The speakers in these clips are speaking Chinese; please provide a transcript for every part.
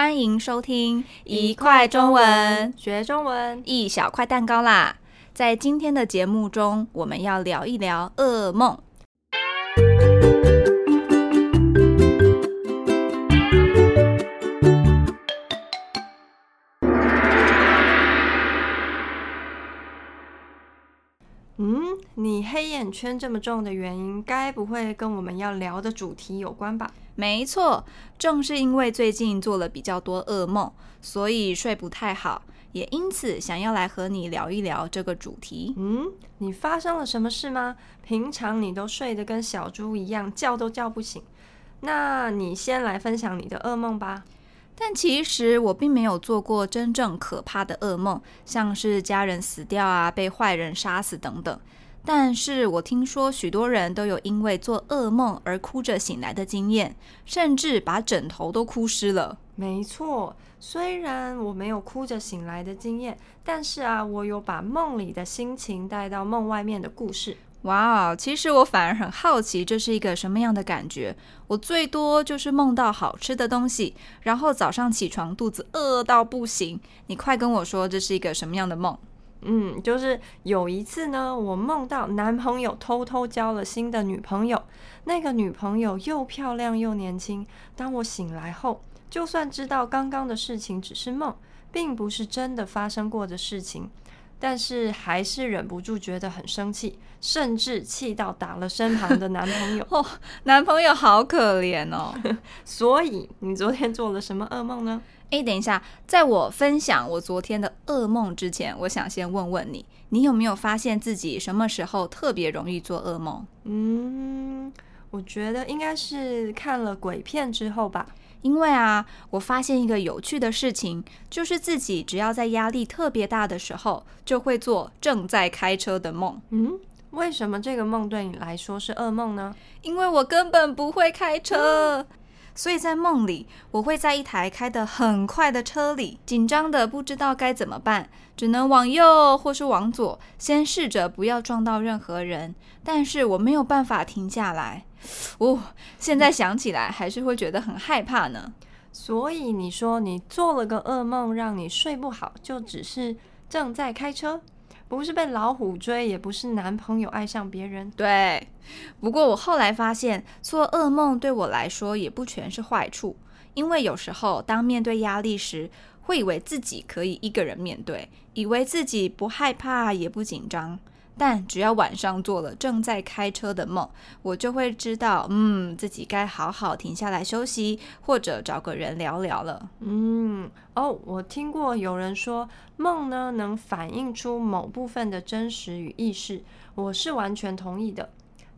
欢迎收听一块中文学中文，一小块蛋糕啦！在今天的节目中，我们要聊一聊噩梦。嗯，你黑眼圈这么重的原因，该不会跟我们要聊的主题有关吧？没错，正是因为最近做了比较多噩梦，所以睡不太好，也因此想要来和你聊一聊这个主题。嗯，你发生了什么事吗？平常你都睡得跟小猪一样，叫都叫不醒。那你先来分享你的噩梦吧。但其实我并没有做过真正可怕的噩梦，像是家人死掉啊、被坏人杀死等等。但是我听说许多人都有因为做噩梦而哭着醒来的经验，甚至把枕头都哭湿了。没错，虽然我没有哭着醒来的经验，但是啊，我有把梦里的心情带到梦外面的故事。哇，其实我反而很好奇，这是一个什么样的感觉？我最多就是梦到好吃的东西，然后早上起床肚子饿到不行。你快跟我说，这是一个什么样的梦？嗯，就是有一次呢，我梦到男朋友偷偷交了新的女朋友，那个女朋友又漂亮又年轻。当我醒来后，就算知道刚刚的事情只是梦，并不是真的发生过的事情，但是还是忍不住觉得很生气，甚至气到打了身旁的男朋友。哦，男朋友好可怜哦。所以你昨天做了什么噩梦呢？诶，等一下，在我分享我昨天的噩梦之前，我想先问问你，你有没有发现自己什么时候特别容易做噩梦？嗯，我觉得应该是看了鬼片之后吧。因为啊，我发现一个有趣的事情，就是自己只要在压力特别大的时候，就会做正在开车的梦。嗯，为什么这个梦对你来说是噩梦呢？因为我根本不会开车。嗯所以在梦里，我会在一台开得很快的车里，紧张得不知道该怎么办，只能往右或是往左，先试着不要撞到任何人。但是我没有办法停下来，哦，现在想起来还是会觉得很害怕呢。所以你说你做了个噩梦，让你睡不好，就只是正在开车？不是被老虎追，也不是男朋友爱上别人。对，不过我后来发现，做噩梦对我来说也不全是坏处，因为有时候当面对压力时，会以为自己可以一个人面对，以为自己不害怕也不紧张。但只要晚上做了正在开车的梦，我就会知道，嗯，自己该好好停下来休息，或者找个人聊聊了。嗯，哦，我听过有人说，梦呢能反映出某部分的真实与意识，我是完全同意的。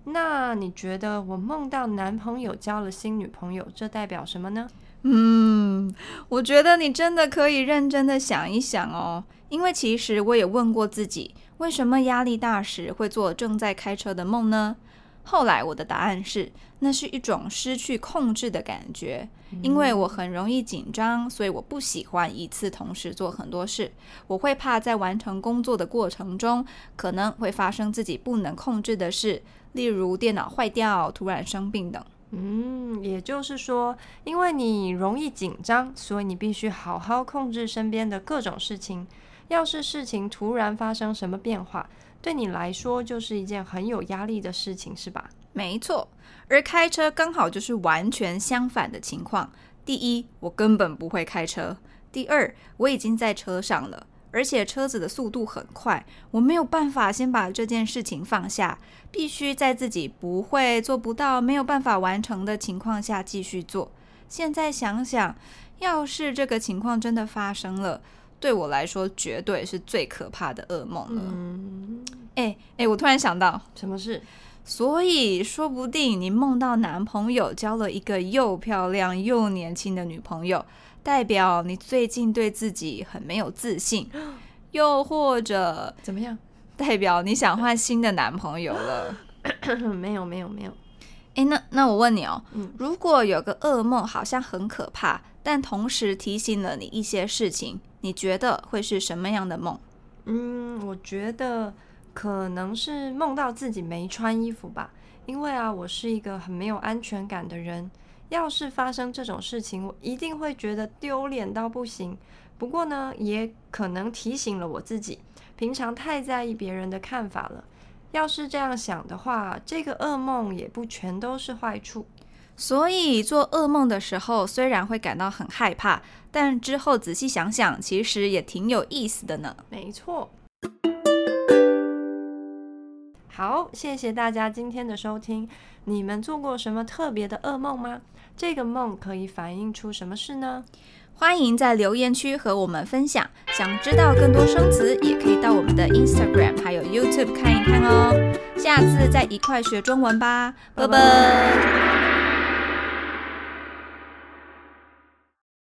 那你觉得我梦到男朋友交了新女朋友，这代表什么呢？嗯，我觉得你真的可以认真的想一想哦，因为其实我也问过自己。为什么压力大时会做正在开车的梦呢？后来我的答案是，那是一种失去控制的感觉。因为我很容易紧张，所以我不喜欢一次同时做很多事。我会怕在完成工作的过程中，可能会发生自己不能控制的事，例如电脑坏掉、突然生病等。嗯，也就是说，因为你容易紧张，所以你必须好好控制身边的各种事情。要是事情突然发生什么变化，对你来说就是一件很有压力的事情，是吧？没错，而开车刚好就是完全相反的情况。第一，我根本不会开车；第二，我已经在车上了，而且车子的速度很快，我没有办法先把这件事情放下，必须在自己不会、做不到、没有办法完成的情况下继续做。现在想想，要是这个情况真的发生了，对我来说，绝对是最可怕的噩梦了。嗯，哎哎，我突然想到，什么事？所以说不定你梦到男朋友交了一个又漂亮又年轻的女朋友，代表你最近对自己很没有自信，又或者怎么样？代表你想换新的男朋友了？没有没有没有。哎，那那我问你哦，嗯，如果有个噩梦好像很可怕，但同时提醒了你一些事情。你觉得会是什么样的梦？嗯，我觉得可能是梦到自己没穿衣服吧。因为啊，我是一个很没有安全感的人，要是发生这种事情，我一定会觉得丢脸到不行。不过呢，也可能提醒了我自己，平常太在意别人的看法了。要是这样想的话，这个噩梦也不全都是坏处。所以做噩梦的时候，虽然会感到很害怕，但之后仔细想想，其实也挺有意思的呢。没错。好，谢谢大家今天的收听。你们做过什么特别的噩梦吗？这个梦可以反映出什么事呢？欢迎在留言区和我们分享。想知道更多生词，也可以到我们的 Instagram 还有 YouTube 看一看哦。下次再一块学中文吧，拜拜。